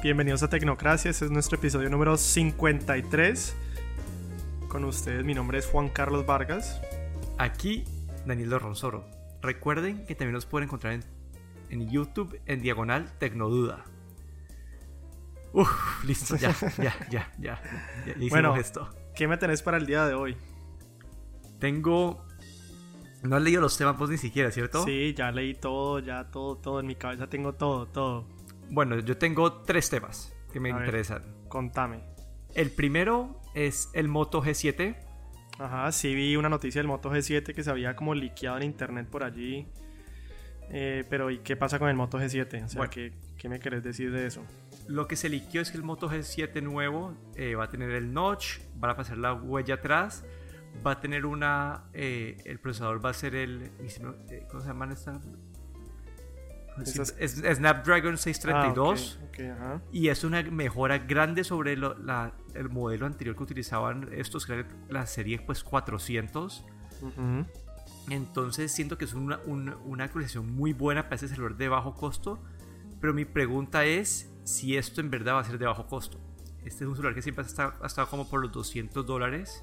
Bienvenidos a Tecnocracia, este es nuestro episodio número 53. Con ustedes, mi nombre es Juan Carlos Vargas. Aquí, Daniel Ronsoro. Recuerden que también nos pueden encontrar en, en YouTube en diagonal Tecnoduda. Uf, listo, ya, ya, ya, ya. ya bueno, esto. ¿qué me tenés para el día de hoy? Tengo. No has leído los temas vos ni siquiera, ¿cierto? Sí, ya leí todo, ya todo, todo. En mi cabeza tengo todo, todo. Bueno, yo tengo tres temas que me A ver. interesan. Contame. El primero es el Moto G7. Ajá, sí vi una noticia del Moto G7 que se había como liqueado en internet por allí. Eh, pero ¿y qué pasa con el Moto G7? O sea, Bueno. ¿qué, qué me querés decir de eso? Lo que se liqueó es que el Moto G7 nuevo eh, va a tener el notch, van a pasar la huella atrás, va a tener una. eh, el procesador va a ser el. ¿Cómo se llaman estas? Esas- Es, es Snapdragon 632 Ah, ajá. y es una mejora grande sobre lo- la- el modelo anterior que utilizaban estos, que era la serie pues 400. Ujú. Entonces siento que es una, un- una actualización muy buena para ese celular de bajo costo. Pero mi pregunta es si esto en verdad va a ser de bajo costo. Este es un celular que siempre ha estado, ha estado como por los 200 dólares.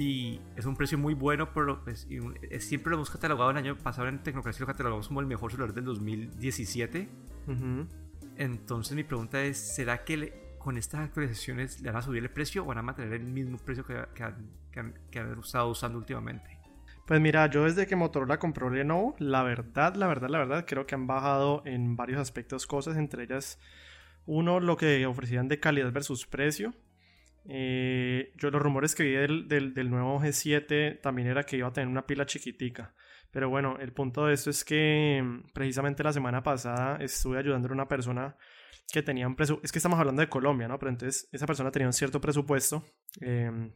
Y es un precio muy bueno, pero pues, siempre lo hemos catalogado el año pasado en Tecnocracia, lo catalogamos como el mejor celular del 2017. Ujú. Entonces mi pregunta es, ¿será que le- con estas actualizaciones le van a subir el precio o van a mantener el mismo precio que, que han, que han- que han estado usando últimamente? Pues mira, yo desde que Motorola compró Lenovo, la verdad, la verdad, la verdad, creo que han bajado en varios aspectos cosas, entre ellas, uno, lo que ofrecían de calidad versus precio. Eh, yo los rumores que vi del, del- nuevo G7 también era que iba a tener una pila chiquitica. Pero bueno, el punto de esto es que mm, precisamente la semana pasada estuve ayudando a una persona que tenía un presupuesto, es que estamos hablando de Colombia, ¿no? Pero entonces esa persona tenía un cierto presupuesto. em,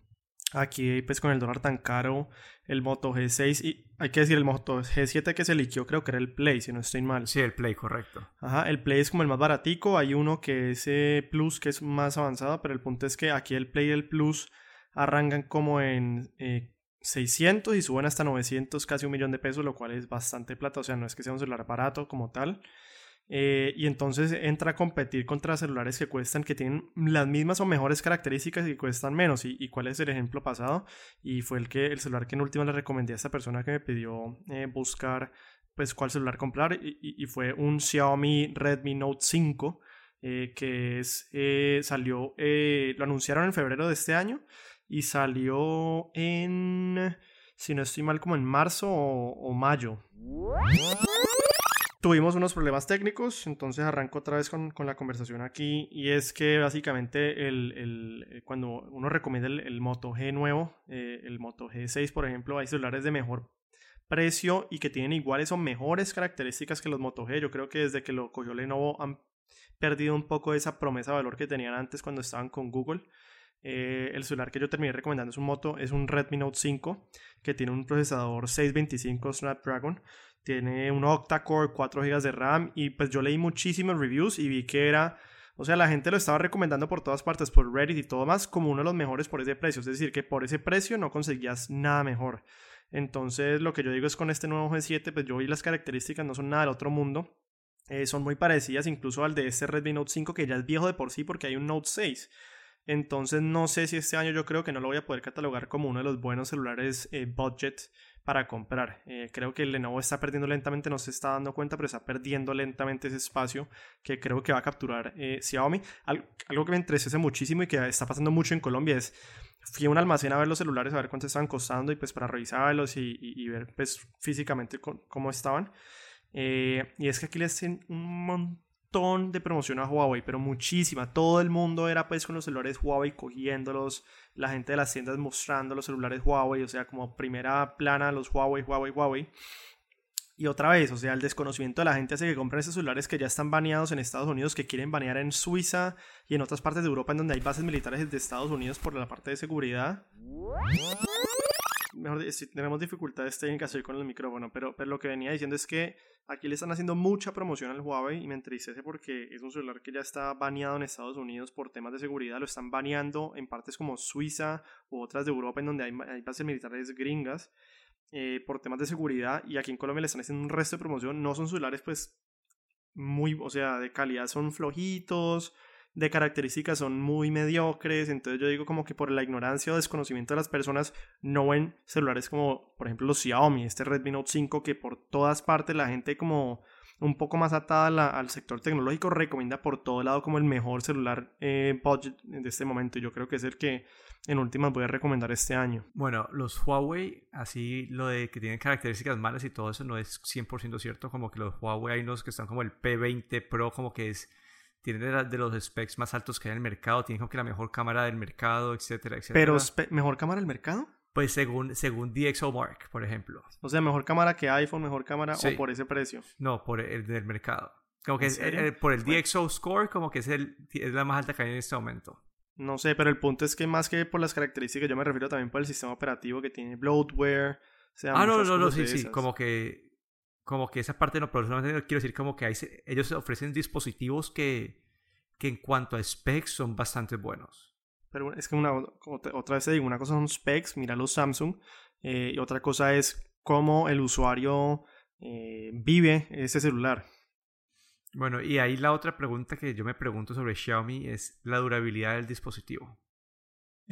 aquí pues con el dólar tan caro el Moto G6 y hay que decir el Moto G7 que se liqueó creo que era el Play si no estoy mal. Sí, el Play, correcto. Ajá, el Play es como el más baratico, hay uno que es eh, Plus que es más avanzado, pero el punto es que aquí el Play y el Plus arrancan como en eh, 600 y suben hasta 900, casi un millón de pesos, lo cual es bastante plata, o sea, no es que sea un celular barato como tal. Eh, y entonces entra a competir contra celulares que cuestan, que tienen las mismas o mejores características y que cuestan menos. ¿Y, cuál es el ejemplo pasado? Y fue el que el celular que en última le recomendé a esta persona que me pidió eh, buscar pues cuál celular comprar y, y- fue un Xiaomi Redmi Note 5 eh, que es eh, salió lo anunciaron en febrero de este año y salió en si no estoy mal como en marzo o, o mayo Tuvimos unos problemas técnicos, entonces arranco otra vez con, con la conversación aquí y es que básicamente el, el- eh, cuando uno recomienda el, Moto G nuevo, eh, el Moto G6 por ejemplo, hay celulares de mejor precio y que tienen iguales o mejores características que los Moto G. Yo creo que desde que lo cogió Lenovo han perdido un poco esa promesa de valor que tenían antes cuando estaban con Google. Eh, el celular que yo terminé recomendando es un Moto, es un Redmi Note 5 que tiene un procesador 625 Snapdragon, tiene un octa-core, 4 GB de RAM y pues yo leí muchísimos reviews y vi que era, o sea, la gente lo estaba recomendando por todas partes, por Reddit y todo más, como uno de los mejores por ese precio, es decir, que por ese precio no conseguías nada mejor. Entonces, lo que yo digo es con este nuevo G7, pues yo vi las características, no son nada del otro mundo. Eh, son muy parecidas incluso al de este Redmi Note 5 que ya es viejo de por sí porque hay un Note 6. Entonces no sé si este año yo creo que no lo voy a poder catalogar como uno de los buenos celulares eh, budget para comprar. Eh, creo que el Lenovo está perdiendo lentamente, no se está dando cuenta, pero está perdiendo lentamente ese espacio que creo que va a capturar eh, Xiaomi. Al- algo que me entristece muchísimo y que está pasando mucho en Colombia es fui a un almacén a ver los celulares, a ver cuánto estaban costando y pues para revisarlos y, y- ver pues físicamente cómo estaban. Y es que aquí le hacen un montón de promoción a Huawei, pero muchísima. Todo el mundo era pues con los celulares Huawei cogiéndolos, la gente de las tiendas mostrando los celulares Huawei, o sea, como primera plana los Huawei, Huawei, Huawei. Y otra vez, o sea, el desconocimiento de la gente hace que compren esos celulares que ya están baneados en Estados Unidos, que quieren banear en Suiza y en otras partes de Europa en donde hay bases militares de Estados Unidos por la parte de seguridad. Mejor tenemos dificultades técnicas hoy con el micrófono, pero lo que venía diciendo es que aquí le están haciendo mucha promoción al Huawei y me entristece porque es un celular que ya está baneado en Estados Unidos por temas de seguridad, lo están baneando en partes como Suiza u otras de Europa en donde hay, hay bases militares gringas eh, por temas de seguridad y aquí en Colombia le están haciendo un resto de promoción, no son celulares pues muy, o sea, de calidad son flojitos, de características son muy mediocres, entonces yo digo como que por la ignorancia o desconocimiento de las personas no ven celulares como por ejemplo los Xiaomi, este Redmi Note 5 que por todas partes la gente como un poco más atada al sector tecnológico recomienda por todo lado como el mejor celular eh, budget de este momento yo creo que es el que en últimas voy a recomendar este año. Bueno, los Huawei, así lo de que tienen características malas y todo eso no es 100% cierto, como que los Huawei hay unos que están como el P20 Pro, como que es tiene de, los specs más altos que hay en el mercado, tiene como que la mejor cámara del mercado, etcétera, etcétera. ¿Pero mejor cámara del mercado? Pues según, según DxOMark, por ejemplo. O sea, mejor cámara que iPhone, mejor cámara o por ese precio. No, por el del mercado. Como que es, por el DxO Score, como que es, el, es la más alta que hay en este momento. No sé, pero el punto es que más que por las características, yo me refiero también por el sistema operativo que tiene bloatware. ah, no, no, no, sí, sí. Como que como que esa parte no, pero solamente quiero decir como que hay, ellos ofrecen dispositivos que, que en cuanto a specs son bastante buenos. Pero es que una, otra vez te digo, una cosa son specs, mira los Samsung, eh, y otra cosa es cómo el usuario eh, vive ese celular. Bueno, y ahí la otra pregunta que yo me pregunto sobre Xiaomi es la durabilidad del dispositivo.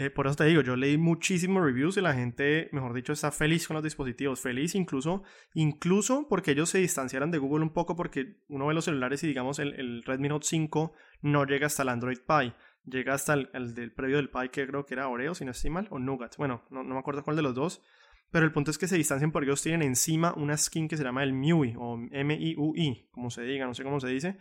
Eh, por eso te digo, yo leí muchísimos reviews y la gente, mejor dicho, está feliz con los dispositivos. Feliz incluso, incluso porque ellos se distanciaron de Google un poco porque uno ve los celulares y digamos el, Redmi Note 5 no llega hasta el Android Pie. Llega hasta el, del previo del Pie que creo que era Oreo, si no estoy mal, o Nougat. Bueno, no, no me acuerdo cuál de los dos. Pero el punto es que se distancian porque ellos tienen encima una skin que se llama el MIUI o M-I-U-I, como se diga, no sé cómo se dice.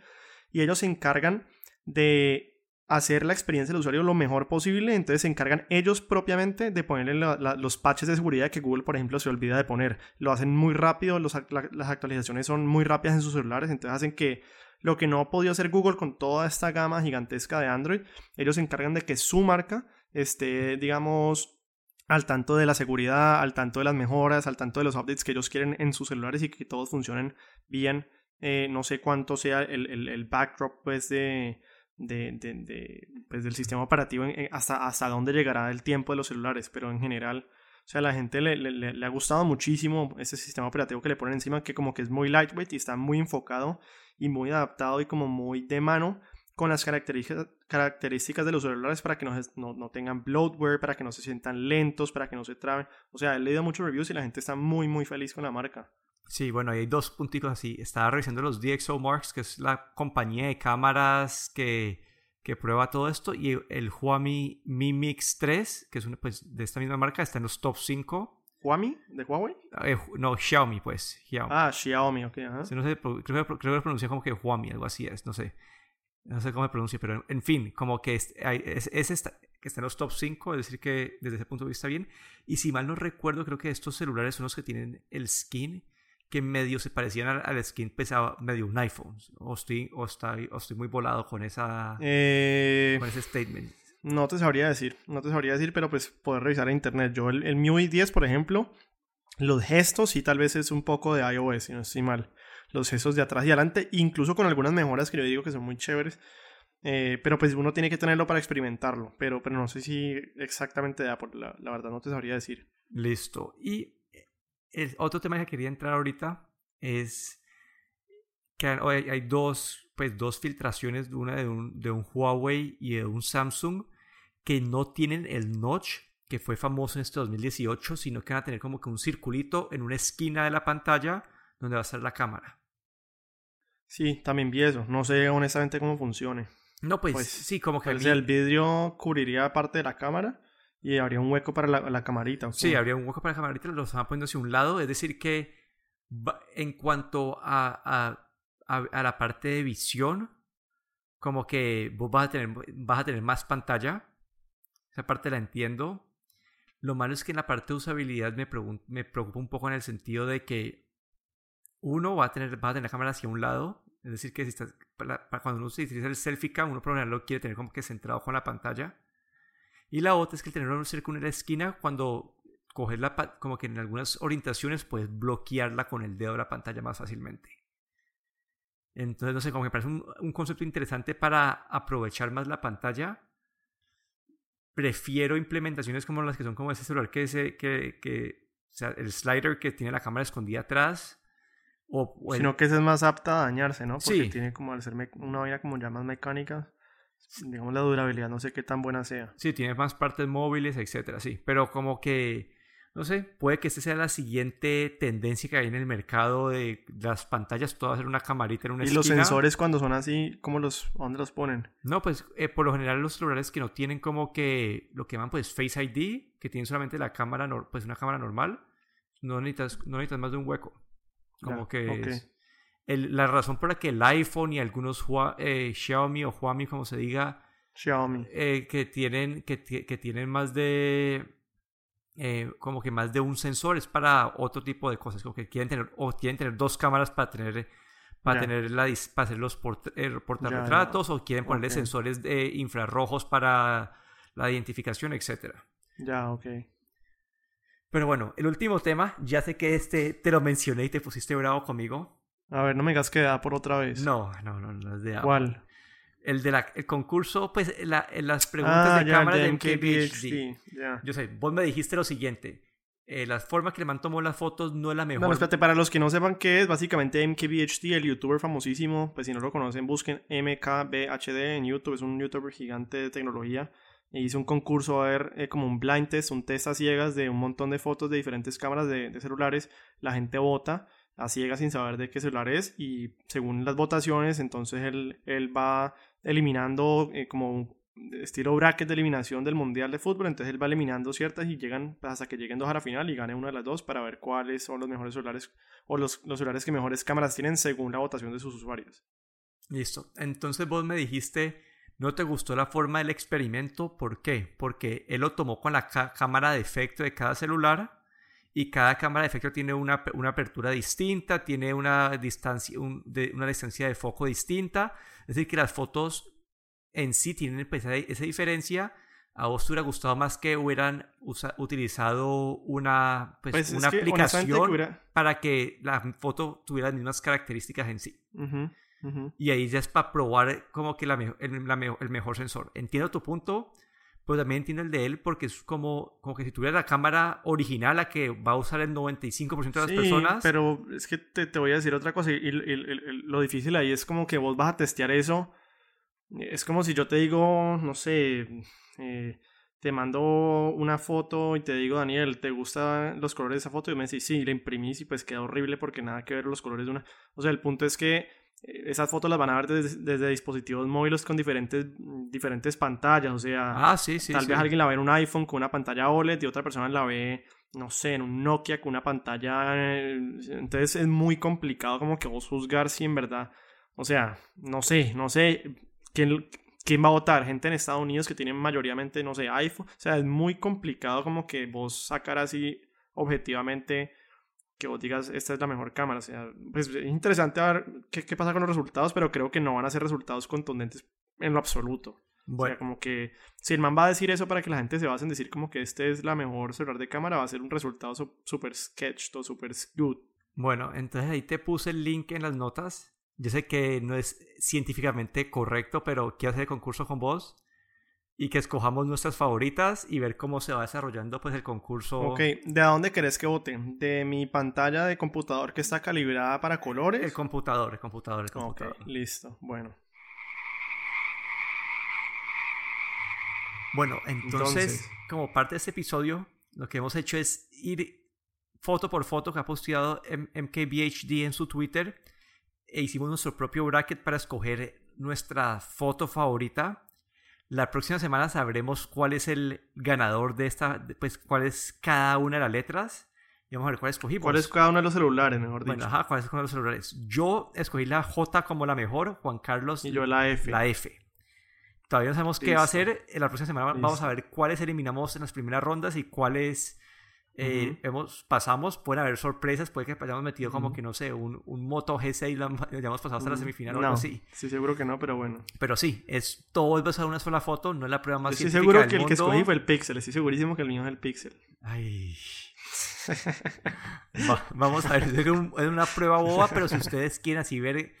Y ellos se encargan de hacer la experiencia del usuario lo mejor posible, entonces se encargan ellos propiamente de ponerle los patches de seguridad que Google, por ejemplo, se olvida de poner. Lo hacen muy rápido, las actualizaciones son muy rápidas en sus celulares, entonces hacen que lo que no ha podido hacer Google con toda esta gama gigantesca de Android, ellos se encargan de que su marca esté, digamos, al tanto de la seguridad, al tanto de las mejoras, al tanto de los updates que ellos quieren en sus celulares y que todos funcionen bien. Eh, no sé cuánto sea el, el backdrop pues de de, de, pues del sistema operativo hasta, hasta dónde llegará el tiempo de los celulares, pero en general, o sea, la gente le, le, ha gustado muchísimo ese sistema operativo que le ponen encima, que como que es muy lightweight y está muy enfocado y muy adaptado y como muy de mano con las características de los celulares para que no, no, no, tengan bloatware, para que no se sientan lentos, para que no se traben. O sea, he leído muchos reviews y la gente está muy, muy feliz con la marca. Sí, bueno, hay dos puntitos así. Estaba revisando los DxO Marks, que es la compañía de cámaras que, que prueba todo esto, y el Huami Mi Mix 3, que es una, pues, de esta misma marca, está en los top 5. ¿Huami? ¿De Huawei? Eh, no, Xiaomi, pues. Ah, Xiaomi, ok. Ajá. no sé, creo, creo, que lo pronuncia como que Huami, algo así es, no sé. No sé cómo se pronuncia, pero en fin, como que es, es, es esta, que está en los top 5, es decir, que desde ese punto de vista bien. Y si mal no recuerdo, creo que estos celulares son los que tienen el skin que medio se parecían al, skin pesaba medio un iPhone. O estoy, o estoy, estoy muy volado con, esa, eh, con ese statement. No te sabría decir, no te sabría decir, pero pues poder revisar en internet. Yo el, el MIUI 10, por ejemplo, los gestos sí tal vez es un poco de iOS, si no estoy mal. Los gestos de atrás y adelante, incluso con algunas mejoras que yo digo que son muy chéveres. Eh, pero pues uno tiene que tenerlo para experimentarlo. Pero, pero no sé si exactamente da, por la, la verdad no te sabría decir. Listo. Y el otro tema que quería entrar ahorita es que hay, dos, pues, dos filtraciones, una de un, de un Huawei y de un Samsung, que no tienen el notch que fue famoso en este 2018, sino que van a tener como que un circulito en una esquina de la pantalla donde va a estar la cámara. Sí, también vi eso. No sé honestamente cómo funcione. No, pues, pues sí, como que... el vidrio cubriría parte de la cámara y habría un hueco para la, camarita. Sí, habría un hueco para la camarita, lo estaban poniendo hacia un lado. Es decir, que en cuanto a, a, la parte de visión, como que vos vas a tener, vas a tener más pantalla. Esa parte la entiendo. Lo malo es que en la parte de usabilidad me, me preocupa un poco en el sentido de que uno va a tener, va a tener la cámara hacia un lado. Es decir, que si estás, para, cuando uno se utiliza el selfie cam, uno por lo quiere tener como que centrado con la pantalla. Y la otra es que el tenerlo cerca de la esquina, cuando coges la como que en algunas orientaciones puedes bloquearla con el dedo de la pantalla más fácilmente. Entonces, no sé, como que parece un, concepto interesante para aprovechar más la pantalla. Prefiero implementaciones como las que son como ese celular que, ese, que, que o sea, el slider que tiene la cámara escondida atrás. O, o el- Sino que esa es más apta a dañarse, ¿no? Porque Sí. tiene como al ser una vaina como ya más mecánica, digamos la durabilidad no sé qué tan buena sea. Sí, tiene más partes móviles, etcétera, sí. Pero como que, no sé, puede que esta sea la siguiente tendencia que hay en el mercado de las pantallas, todo va a ser una camarita en una Y los sensores cuando son así, ¿cómo los, ¿a ¿dónde los ponen? No, pues eh, por lo general los celulares que no tienen como que lo que llaman pues Face ID, que tienen solamente la cámara, pues una cámara normal, no necesitas, no necesitas más de un hueco. Como Ya, que es- el- la razón por la que el iPhone y algunos Hua- eh, Xiaomi o Huami, como se diga, Xiaomi. eh, que tienen que, ti- que tienen más de eh, como que más de un sensor es para otro tipo de cosas como que quieren tener o quieren tener dos cámaras para tener para tener la para hacer los port- eh, portarretratos o quieren ponerle sensores de infrarrojos para la identificación etcétera Ya, ok. pero bueno el último tema ya sé que este te lo mencioné y te pusiste bravo conmigo A ver, no me digas que da por otra vez. no no no no es de Apple. ¿Cuál? el de la el concurso pues la- las preguntas Ah, de ya, cámara de de MKBHD. Ya. Yo sé, vos me dijiste lo siguiente. eh, la forma que le man tomó las fotos no es la mejor. No, espérate, para los que no sepan qué es, básicamente MKBHD, el youtuber famosísimo, pues si no lo conocen, busquen MKBHD en YouTube, es un youtuber gigante de tecnología. E hizo un concurso a ver eh, como un blind test, un test a ciegas de un montón de fotos de diferentes cámaras de, de celulares. La gente vota a ciegas sin saber de qué celular es y según las votaciones, entonces él, él va eliminando eh, como estilo bracket de eliminación del Mundial de Fútbol, entonces él va eliminando ciertas y llegan hasta que lleguen dos a la final y gane una de las dos para ver cuáles son los mejores celulares o los, los celulares que mejores cámaras tienen según la votación de sus usuarios. Listo. Entonces vos me dijiste, no te gustó la forma del experimento. ¿Por qué? Porque él lo tomó con la cámara de efecto de cada celular y cada cámara de efecto tiene una, una apertura distinta, tiene una distancia, un- de- una distancia de foco distinta. Es decir, que las fotos en sí tienen pues, esa, diferencia. A vos te hubiera gustado más que hubieran usa- utilizado una, pues, Pues es una aplicación que hubiera- para que la foto tuviera las mismas características en sí. Ujú, ujú. Y ahí ya es para probar como que la el, la el mejor sensor. Entiendo tu punto, pero también entiendo el de él porque es como, como que si tuviera la cámara original, la que va a usar el 95% de las Sí, personas. pero es que te, te voy a decir otra cosa y, y- y- lo difícil ahí es como que vos vas a testear eso. Es como si yo te digo, no sé, eh, te mando una foto y te digo, Daniel, ¿te gustan los colores de esa foto? Y me decís, sí, la imprimís y pues queda horrible porque nada que ver los colores de una... O sea, el punto es que esas fotos las van a ver desde, desde dispositivos móviles con diferentes, diferentes pantallas. O sea, ah, sí, sí. Tal sí. vez alguien la ve en un iPhone con una pantalla OLED y otra persona la ve, no sé, en un Nokia con una pantalla. eh, Entonces es muy complicado como que vos juzgar si en verdad. O sea, no sé, no sé. ¿Quién, quién va a votar? Gente en Estados Unidos que tienen mayoritariamente, no sé, iPhone. O sea, es muy complicado como que vos sacar así objetivamente que vos digas, esta es la mejor cámara. O sea, pues es interesante ver qué, qué pasa con los resultados, pero creo que no van a ser resultados contundentes en lo absoluto. O Bueno, sea, como que si el man va a decir eso para que la gente se base en decir como que este es la mejor celular de cámara, va a ser un resultado su- super sketched o super good. bueno, entonces ahí te puse el link en las notas. Yo sé que no es científicamente correcto, pero quiero hacer el concurso con vos y que escojamos nuestras favoritas y ver cómo se va desarrollando pues el concurso. Ok, ¿de a dónde querés que vote? ¿De mi pantalla de computador que está calibrada para colores? El computador, el computador, el Ok, computador. listo, bueno. Bueno, entonces, Entonces. como parte de este episodio, lo que hemos hecho es ir foto por foto que ha posteado MKBHD en su Twitter e hicimos nuestro propio bracket para escoger nuestra foto favorita. La próxima semana sabremos cuál es el ganador de esta, pues cuál es cada una de las letras y vamos a ver cuál escogimos. ¿Cuál es cada uno de los celulares, mejor dicho? Bueno, ajá, cuál es uno de los celulares. Yo escogí la J como la mejor, Juan Carlos y yo la F. la F. Todavía no sabemos qué va a ser. En la próxima semana vamos a ver cuáles eliminamos en las primeras rondas y cuáles eh, hemos, pasamos. Pueden haber sorpresas, puede que hayamos metido como que, no sé, un, un Moto G6 lo han- lo hayamos pasado hasta la Mm, semifinal o no, algo así. Sí, seguro que no, pero bueno. Pero sí, es todo es basado en una sola foto, no es la prueba más Estoy científica seguro del que el que escogí fue el Pixel. Estoy segurísimo que el mío es el Pixel. Ay. Va- vamos a ver, es un- es una prueba boba, pero si ustedes quieren así ver,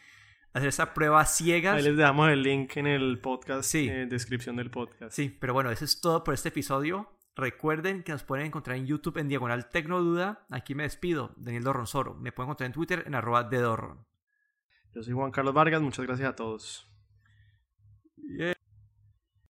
hacer esa prueba ciegas, Ahí les dejamos el link en el podcast, Sí. eh, descripción del podcast. Sí, pero bueno, eso es todo por este episodio. Recuerden que nos pueden encontrar en YouTube en Diagonal Tecnoduda. Aquí me despido, Daniel Dorronsoro. Me pueden encontrar en Twitter en arroba de Dorron. Yo soy Juan Carlos Vargas, muchas gracias a todos.